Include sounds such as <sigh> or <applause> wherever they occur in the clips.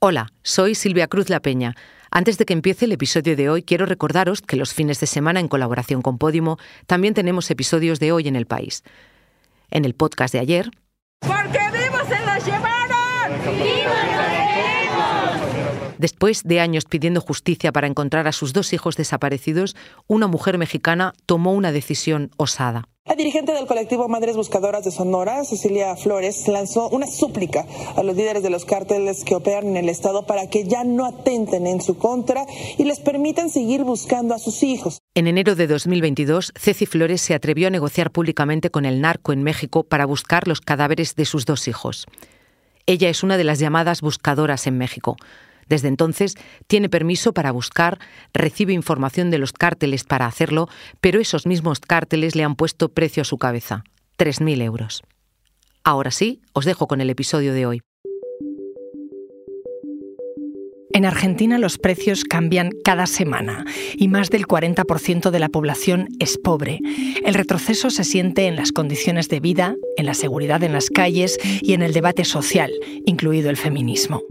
Hola, soy Silvia Cruz La Peña. Antes de que empiece el episodio de hoy, quiero recordaros que los fines de semana, en colaboración con Podimo, también tenemos episodios de hoy en el país. En el podcast de ayer. ¡Porque vivos se los llevaron! Después de años pidiendo justicia para encontrar a sus dos hijos desaparecidos, una mujer mexicana tomó una decisión osada. La dirigente del colectivo Madres Buscadoras de Sonora, Cecilia Flores, lanzó una súplica a los líderes de los cárteles que operan en el Estado para que ya no atenten en su contra y les permitan seguir buscando a sus hijos. En enero de 2022, Ceci Flores se atrevió a negociar públicamente con el narco en México para buscar los cadáveres de sus dos hijos. Ella es una de las llamadas buscadoras en México. Desde entonces tiene permiso para buscar, recibe información de los cárteles para hacerlo, pero esos mismos cárteles le han puesto precio a su cabeza, 3.000 euros. Ahora sí, os dejo con el episodio de hoy. En Argentina los precios cambian cada semana y más del 40% de la población es pobre. El retroceso se siente en las condiciones de vida, en la seguridad en las calles y en el debate social, incluido el feminismo.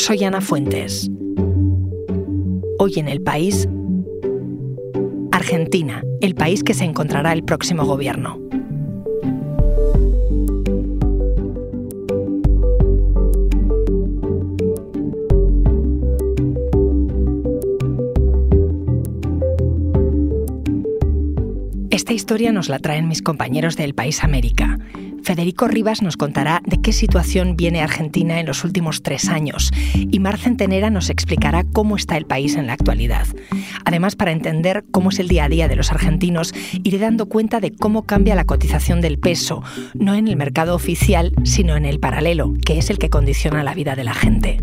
Soy Ana Fuentes. Hoy en el país, Argentina, el país que se encontrará el próximo gobierno. Esta historia nos la traen mis compañeros del País América. Federico Rivas nos contará de qué situación viene Argentina en los últimos tres años y Mar Centenera nos explicará cómo está el país en la actualidad. Además, para entender cómo es el día a día de los argentinos, iré dando cuenta de cómo cambia la cotización del peso, no en el mercado oficial, sino en el paralelo, que es el que condiciona la vida de la gente.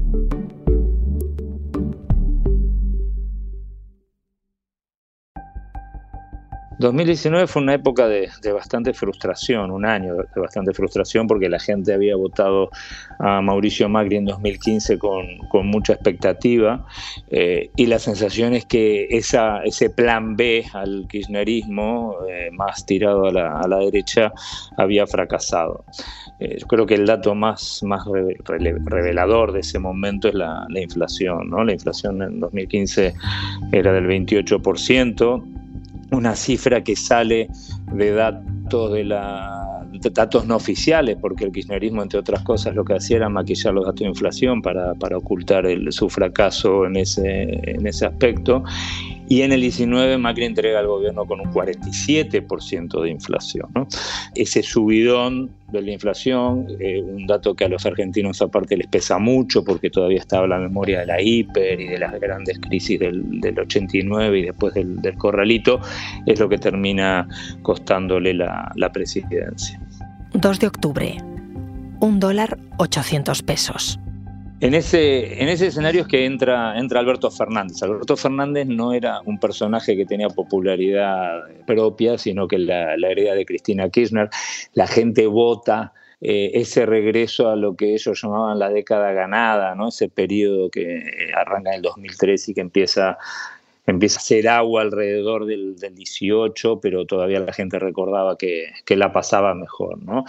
2019 fue una época de, bastante frustración, un año de bastante frustración porque la gente había votado a Mauricio Macri en 2015 con, mucha expectativa eh, y la sensación es que esa, ese plan B al kirchnerismo, eh, más tirado a la, derecha, había fracasado. Eh, yo creo que el dato más, más revelador de ese momento es la, la inflación. ¿no? La inflación en 2015 era del 28%, una cifra que sale de datos de la datos no oficiales, porque el kirchnerismo, entre otras cosas, lo que hacía era maquillar los datos de inflación para, para ocultar el, su fracaso en ese, en ese aspecto. Y en el 19 Macri entrega al gobierno con un 47% de inflación. Ese subidón de la inflación, eh, un dato que a los argentinos aparte les pesa mucho porque todavía estaba la memoria de la hiper y de las grandes crisis del, del 89 y después del, del, corralito, es lo que termina costándole la, la presidencia. 2 de octubre, un dólar 800 pesos. En ese, en ese escenario es que entra, entra Alberto Fernández. Alberto Fernández no era un personaje que tenía popularidad propia, sino que la, la de Cristina Kirchner. La gente vota eh, ese regreso a lo que ellos llamaban la década ganada, ¿no? ese periodo que arranca en el 2003 y que empieza empieza a ser agua alrededor del, 18, pero todavía la gente recordaba que, la pasaba mejor. ¿no?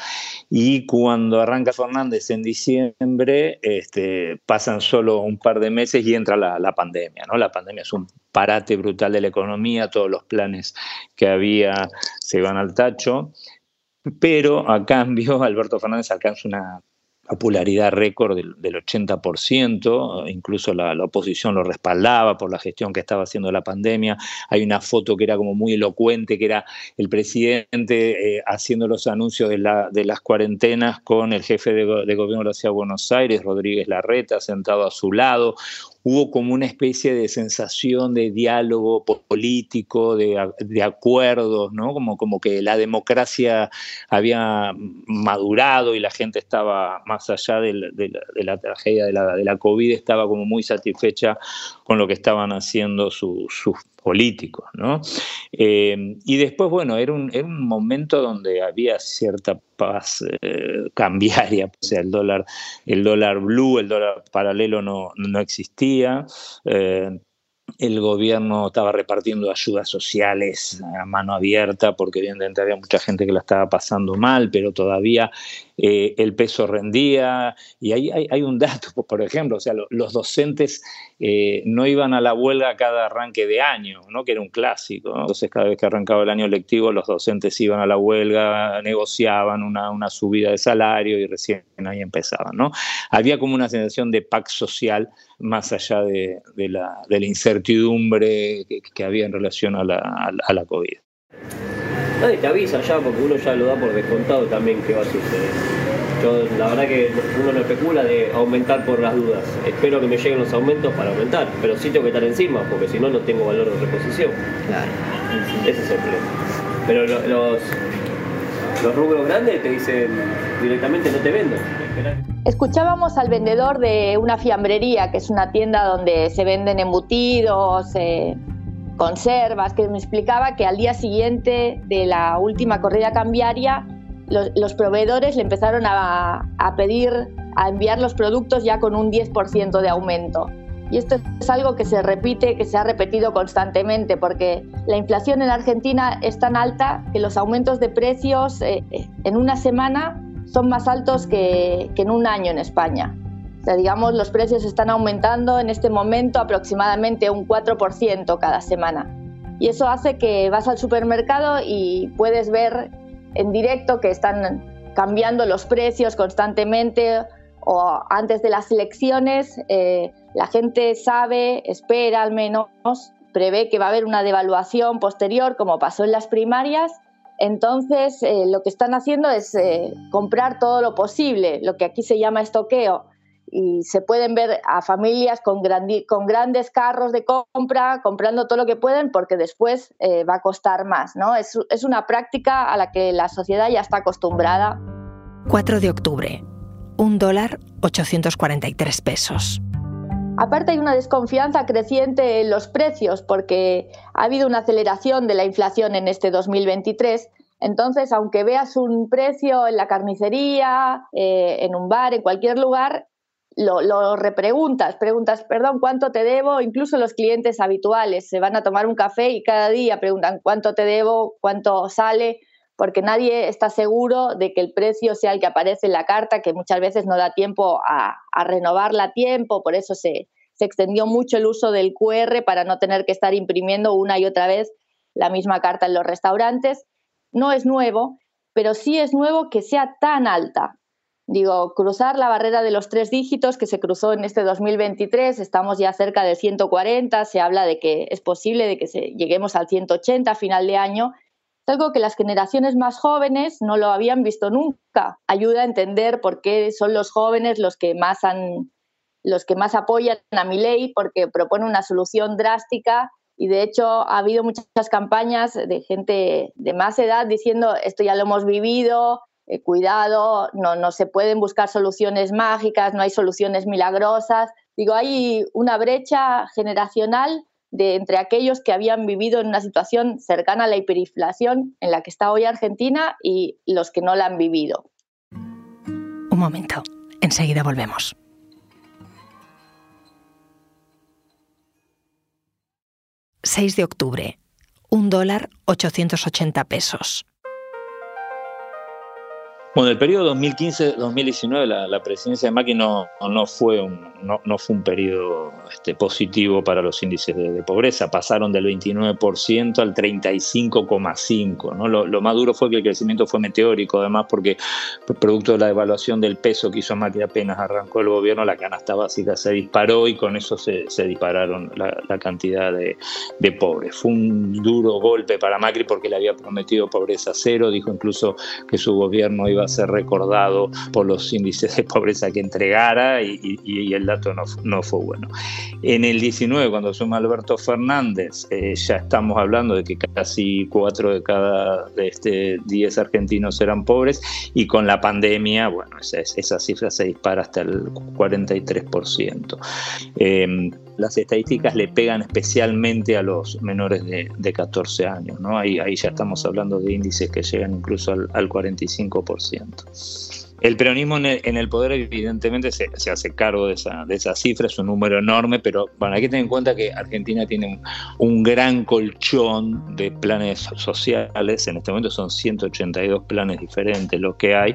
Y cuando arranca Fernández en diciembre, este, pasan solo un par de meses y entra la, la, pandemia. ¿no? La pandemia es un parate brutal de la economía, todos los planes que había se van al tacho. Pero a cambio, <laughs> Alberto Fernández alcanza una popularidad récord del, 80%, incluso la, oposición lo respaldaba por la gestión que estaba haciendo la pandemia. Hay una foto que era como muy elocuente, que era el presidente eh, haciendo los anuncios de, las cuarentenas con el jefe de, de gobierno de la Ciudad de Buenos Aires, Rodríguez Larreta, sentado a su lado hubo como una especie de sensación de diálogo político, de, acuerdos, ¿no? Como, como que la democracia había madurado y la gente estaba más allá de la, tragedia de la, de la, COVID, estaba como muy satisfecha con lo que estaban haciendo sus políticos, ¿no? Eh, y después, bueno, era un, era un, momento donde había cierta paz eh, <laughs> cambiaria, o sea, el dólar, el dólar blue, el dólar paralelo no, no existía. Eh, el gobierno estaba repartiendo ayudas sociales a mano abierta porque evidentemente había mucha gente que la estaba pasando mal, pero todavía eh, el peso rendía. Y ahí hay, un dato, <laughs> por ejemplo, o sea, los docentes eh, no iban a la huelga cada arranque de año, ¿no? que era un clásico. Entonces, cada vez que arrancaba el año lectivo, los docentes iban a la huelga, negociaban una, una subida de salario y recién ahí empezaban. ¿no? Había como una sensación de pacto social más allá de, la, incertidumbre que, había en relación a la, a la COVID. Nadie te avisa ya porque uno ya lo da por descontado también que va a suceder. Yo la verdad que uno no especula de aumentar por las dudas. Espero que me lleguen los aumentos para aumentar, pero sí tengo que estar encima porque si no no tengo valor de reposición. Claro. Ese es el problema. Pero los, los rubros grandes te dicen directamente no te vendo. Escuchábamos al vendedor de una fiambrería, que es una tienda donde se venden embutidos, eh, conservas, que me explicaba que al día siguiente de la última corrida cambiaria, los, proveedores le empezaron a, pedir, a enviar los productos ya con un 10% de aumento. Y esto es algo que se repite, que se ha repetido constantemente, porque la inflación en Argentina es tan alta que los aumentos de precios eh, en una semana son más altos que en un año en España digamos, los precios están aumentando en este momento aproximadamente un 4% cada semana. Y eso hace que vas al supermercado y puedes ver en directo que están cambiando los precios constantemente o antes de las elecciones eh, la gente sabe, espera al menos, prevé que va a haber una devaluación posterior como pasó en las primarias. Entonces eh, lo que están haciendo es eh, comprar todo lo posible, lo que aquí se llama estoqueo y se pueden ver a familias con, con grandes carros de compra comprando todo lo que pueden porque después eh, va a costar más. ¿no? Es, es una práctica a la que la sociedad ya está acostumbrada. 4 de octubre, un dólar 843 pesos. Aparte hay una desconfianza creciente en los precios porque ha habido una aceleración de la inflación en este 2023 entonces, aunque veas un precio en la carnicería, eh, en un bar, en cualquier lugar, lo, repreguntas, preguntas, perdón, ¿cuánto te debo? Incluso los clientes habituales se van a tomar un café y cada día preguntan cuánto te debo, cuánto sale, porque nadie está seguro de que el precio sea el que aparece en la carta, que muchas veces no da tiempo a, renovarla a tiempo, por eso se, extendió mucho el uso del QR para no tener que estar imprimiendo una y otra vez la misma carta en los restaurantes. No es nuevo, pero sí es nuevo que sea tan alta. Digo, cruzar la barrera de los tres dígitos que se cruzó en este 2023, estamos ya cerca de 140, se habla de que es posible de que lleguemos al 180 a final de año. Es algo que las generaciones más jóvenes no lo habían visto nunca. Ayuda a entender por qué son los jóvenes los que más han los que más apoyan a mi ley porque propone una solución drástica y de hecho ha habido muchas campañas de gente de más edad diciendo esto ya lo hemos vivido, eh, cuidado, no, no se pueden buscar soluciones mágicas, no hay soluciones milagrosas. Digo, hay una brecha generacional de entre aquellos que habían vivido en una situación cercana a la hiperinflación en la que está hoy Argentina y los que no la han vivido. Un momento, enseguida volvemos. ...6 de octubre... ...un dólar 880 pesos... Bueno, el periodo 2015-2019, la, presidencia de Macri no, no, fue un, no, no, fue un periodo este, positivo para los índices de, pobreza. Pasaron del 29% al 35,5%. ¿no? Lo, lo, más duro fue que el crecimiento fue meteórico, además, porque producto de la devaluación del peso que hizo Macri apenas arrancó el gobierno, la canasta básica se disparó y con eso se, se dispararon la, la cantidad de, de, pobres. Fue un duro golpe para Macri porque le había prometido pobreza cero, dijo incluso que su gobierno iba a ser recordado por los índices de pobreza que entregara y, el dato no, no, fue bueno. En el 19, cuando suma Alberto Fernández, eh, ya estamos hablando de que casi 4 de cada este 10 argentinos eran pobres y con la pandemia, bueno, esa, esa cifra se dispara hasta el 43%. Eh, las estadísticas le pegan especialmente a los menores de, 14 años, ¿no? Ahí, ya estamos hablando de índices que llegan incluso al, al 45%. El peronismo en el, poder evidentemente se, hace cargo de esa, de esa cifra, es un número enorme, pero bueno, hay que tener en cuenta que Argentina tiene un, gran colchón de planes sociales, en este momento son 182 planes diferentes lo que hay,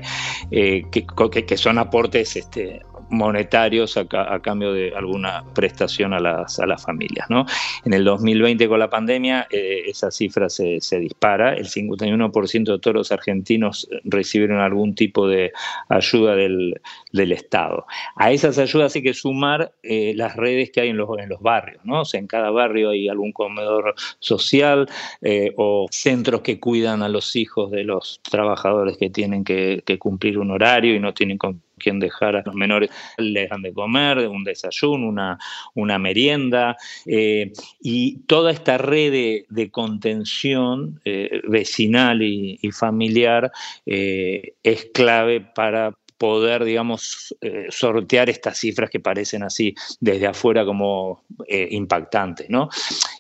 eh, que, que, son aportes este, monetarios a, cambio de alguna prestación a las, a las familias. ¿no? En el 2020 con la pandemia eh, esa cifra se, dispara, el 51% de todos los argentinos recibieron algún tipo de ayuda del, Estado. A esas ayudas hay que sumar eh, las redes que hay en los, en los barrios, ¿no? O sea, en cada barrio hay algún comedor social eh, o centros que cuidan a los hijos de los trabajadores que tienen que, que cumplir un horario y no tienen quien dejar a los menores les dan de comer, un desayuno, una, una merienda, eh, y toda esta red de, contención eh, vecinal y, familiar eh, es clave para poder, digamos, sortear estas cifras que parecen así desde afuera como impactantes, ¿no?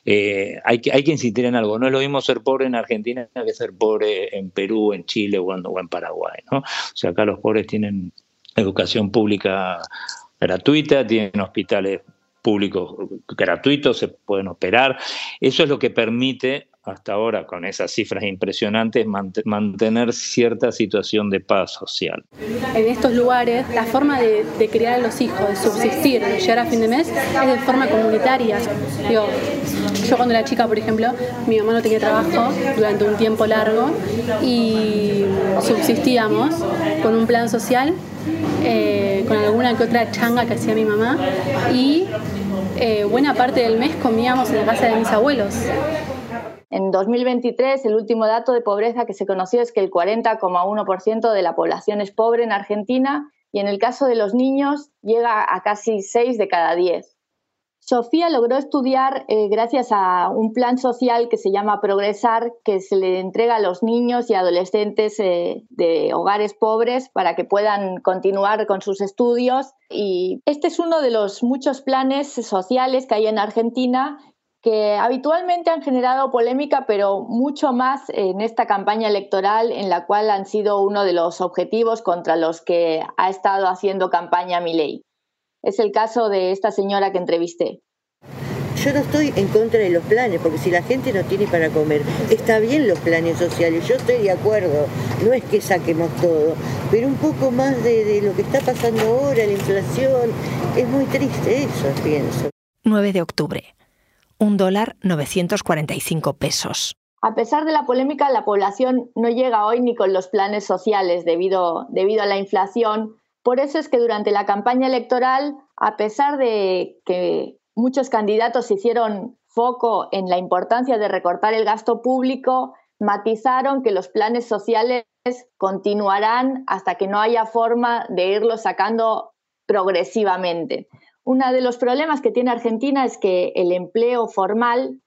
hay, que, hay que insistir en algo, no es lo mismo ser pobre en Argentina que ser pobre en Perú, en Chile o en, o en Paraguay, ¿no? O sea, acá los pobres tienen educación pública gratuita, tienen hospitales públicos gratuitos, se pueden operar. Eso es lo que permite hasta ahora, con esas cifras impresionantes, mantener cierta situación de paz social. En estos lugares, la forma de, criar a los hijos, de subsistir, de llegar a fin de mes, es de forma comunitaria. Digo, yo cuando era chica, por ejemplo, mi mamá no tenía trabajo durante un tiempo largo y subsistíamos con un plan social eh, con alguna que otra changa que hacía mi mamá y eh, buena parte del mes comíamos en la casa de mis abuelos. En 2023, el último dato de pobreza que se conoció es que el 40,1% de la población es pobre en Argentina y en el caso de los niños llega a casi 6 de cada 10. Sofía logró estudiar eh, gracias a un plan social que se llama Progresar, que se le entrega a los niños y adolescentes eh, de hogares pobres para que puedan continuar con sus estudios. Y este es uno de los muchos planes sociales que hay en Argentina que habitualmente han generado polémica, pero mucho más en esta campaña electoral en la cual han sido uno de los objetivos contra los que ha estado haciendo campaña Milei. Es el caso de esta señora que entrevisté. Yo no estoy en contra de los planes, porque si la gente no tiene para comer, está bien los planes sociales, yo estoy de acuerdo, no es que saquemos todo, pero un poco más de, lo que está pasando ahora, la inflación, es muy triste eso, pienso. 9 de octubre, un dólar 945 pesos. A pesar de la polémica, la población no llega hoy ni con los planes sociales debido, debido a la inflación por eso es que durante la campaña electoral, a pesar de que muchos candidatos hicieron foco en la importancia de recortar el gasto público, matizaron que los planes sociales continuarán hasta que no haya forma de irlos sacando progresivamente. Uno de los problemas que tiene Argentina es que el empleo formal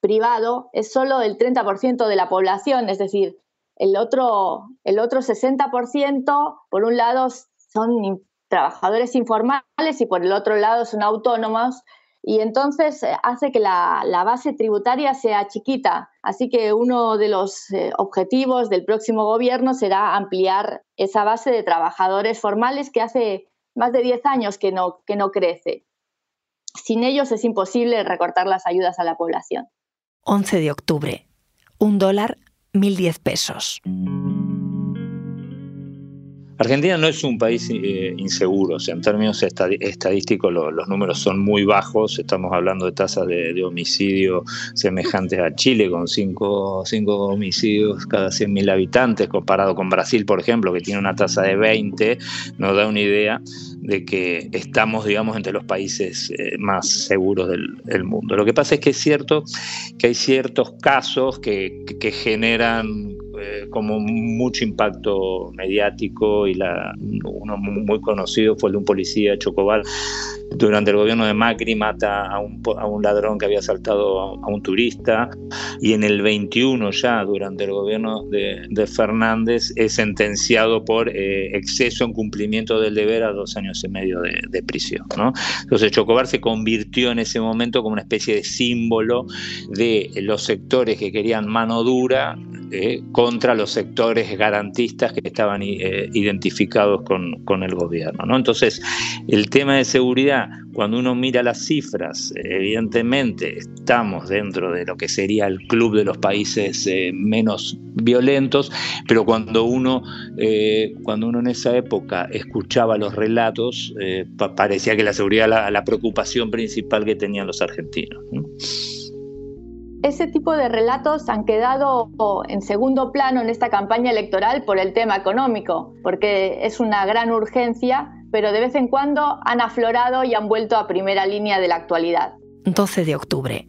privado es solo el 30% de la población, es decir, el otro, el otro 60%, por un lado, son trabajadores informales y por el otro lado son autónomos y entonces eh, hace que la, base tributaria sea chiquita. Así que uno de los eh, objetivos del próximo gobierno será ampliar esa base de trabajadores formales que hace más de 10 años que no, que no crece. Sin ellos es imposible recortar las ayudas a la población. 11 de octubre. Un dólar, 1.010 pesos. Argentina no es un país eh, inseguro, o sea, en términos estadísticos los números son muy bajos, estamos hablando de tasas de, homicidio semejantes a Chile, con 5 homicidios cada 100.000 habitantes, comparado con Brasil, por ejemplo, que tiene una tasa de 20, nos da una idea de que estamos, digamos, entre los países eh, más seguros del, mundo. Lo que pasa es que es cierto que hay ciertos casos que, que generan eh, como mucho impacto mediático y la, uno muy conocido fue el de un policía de Chocobal durante el gobierno de Macri mata a un, a un ladrón que había asaltado a, un turista y en el 21 ya durante el gobierno de, Fernández es sentenciado por eh, exceso en cumplimiento del deber a dos años y medio de, prisión. ¿no? Entonces Chocobar se convirtió en ese momento como una especie de símbolo de los sectores que querían mano dura eh, contra los sectores garantistas que estaban eh, identificados con, el gobierno. ¿no? Entonces, el tema de seguridad, cuando uno mira las cifras, evidentemente estamos dentro de lo que sería el club de los países eh, menos violentos, pero cuando uno, cuando uno en esa época escuchaba los relatos, parecía que la seguridad era la, preocupación principal que tenían los argentinos. ¿no? Ese tipo de relatos han quedado en segundo plano en esta campaña electoral por el tema económico, porque es una gran urgencia, pero de vez en cuando han aflorado y han vuelto a primera línea de la actualidad. 12 de octubre,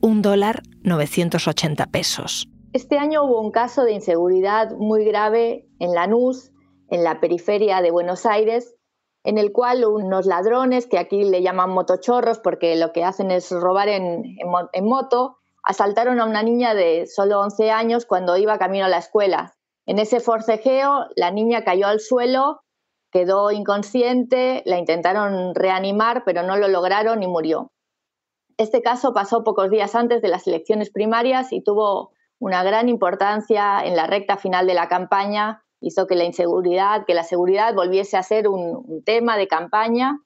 un dólar 980 pesos. Este año hubo un caso de inseguridad muy grave en Lanús, en la periferia de Buenos Aires, en el cual unos ladrones, que aquí le llaman motochorros porque lo que hacen es robar en, en moto, asaltaron a una niña de solo 11 años cuando iba camino a la escuela. En ese forcejeo, la niña cayó al suelo, quedó inconsciente, la intentaron reanimar, pero no lo lograron y murió. Este caso pasó pocos días antes de las elecciones primarias y tuvo una gran importancia en la recta final de la campaña. Hizo que la inseguridad, que la seguridad volviese a ser un, un tema de campaña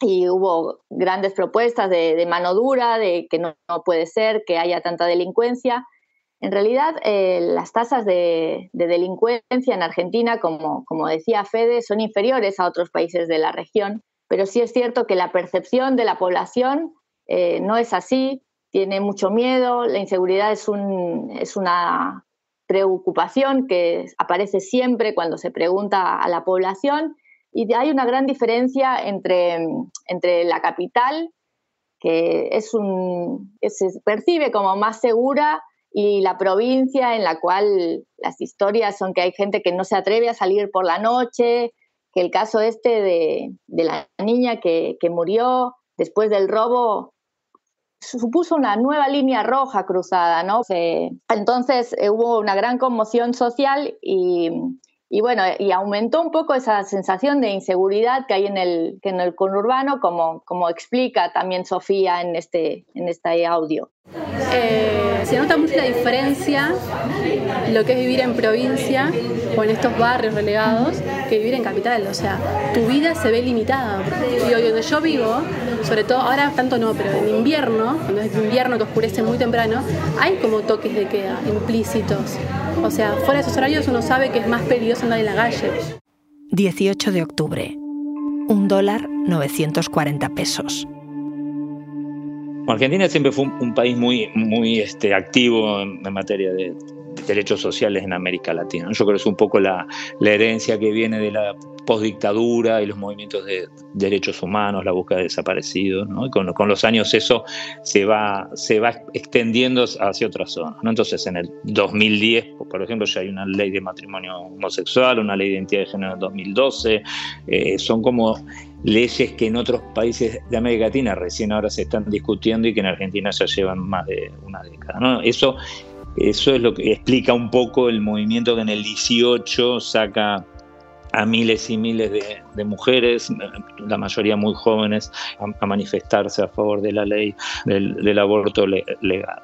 y hubo grandes propuestas de, mano dura, de que no, puede ser que haya tanta delincuencia. En realidad, eh, las tasas de, delincuencia en Argentina, como, como decía Fede, son inferiores a otros países de la región, pero sí es cierto que la percepción de la población eh, no es así, tiene mucho miedo, la inseguridad es, un, es una preocupación que aparece siempre cuando se pregunta a la población y hay una gran diferencia entre, entre la capital, que es un, se percibe como más segura, y la provincia en la cual las historias son que hay gente que no se atreve a salir por la noche, que el caso este de, de la niña que, que, murió después del robo supuso una nueva línea roja cruzada, ¿no? entonces hubo una gran conmoción social y, y bueno, y aumentó un poco esa sensación de inseguridad que hay en el, en el conurbano, como, como explica también Sofía en este, en este audio. Eh, se nota mucho la diferencia lo que es vivir en provincia o en estos barrios relegados que vivir en capital. O sea, tu vida se ve limitada. Digo, donde yo vivo, sobre todo ahora tanto no, pero en invierno, cuando es invierno que oscurece muy temprano, hay como toques de queda implícitos. O sea, fuera de esos horarios uno sabe que es más peligroso andar en la calle. 18 de octubre. Un dólar 940 pesos. Argentina siempre fue un, país muy, muy este, activo en, materia de, derechos sociales en América Latina. Yo creo que es un poco la, herencia que viene de la postdictadura y los movimientos de derechos humanos, la búsqueda de desaparecidos, y con, los años eso se va, se va extendiendo hacia otras zonas. Entonces, en el 2010, por ejemplo, ya hay una ley de matrimonio homosexual, una ley de identidad de género en 2012, eh, son como leyes que en otros países de América Latina recién ahora se están discutiendo y que en Argentina ya llevan más de una década. Eso, eso es lo que explica un poco el movimiento que en el 18 saca a miles y miles de, mujeres, la mayoría muy jóvenes, a, manifestarse a favor de la ley del, aborto legal.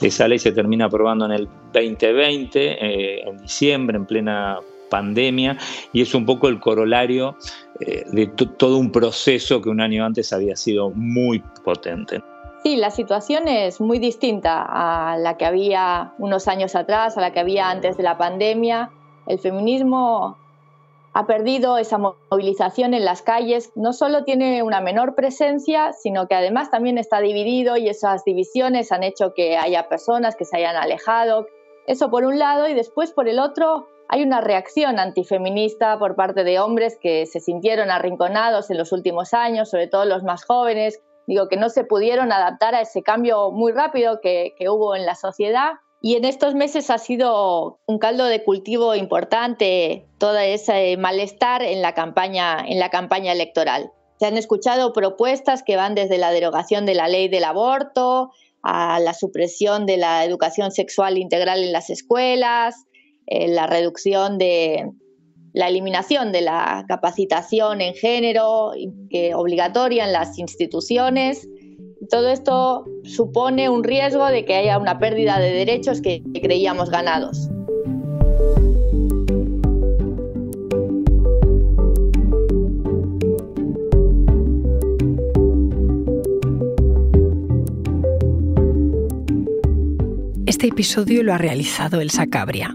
Esa ley se termina aprobando en el 2020, eh, en diciembre, en plena pandemia, y es un poco el corolario eh, de todo un proceso que un año antes había sido muy potente. Sí, la situación es muy distinta a la que había unos años atrás, a la que había antes de la pandemia. El feminismo ha perdido esa movilización en las calles, no solo tiene una menor presencia, sino que además también está dividido y esas divisiones han hecho que haya personas que se hayan alejado. Eso por un lado y después por el otro hay una reacción antifeminista por parte de hombres que se sintieron arrinconados en los últimos años, sobre todo los más jóvenes, digo que no se pudieron adaptar a ese cambio muy rápido que, hubo en la sociedad Y en estos meses ha sido un caldo de cultivo importante todo ese malestar en la campaña, en la campaña electoral. Se han escuchado propuestas que van desde la derogación de la ley del aborto a la supresión de la educación sexual integral en las escuelas, eh, la reducción de la eliminación de la capacitación en género obligatoria en las instituciones todo esto supone un riesgo de que haya una pérdida de derechos que creíamos ganados. Este episodio lo ha realizado Elsa Cabria.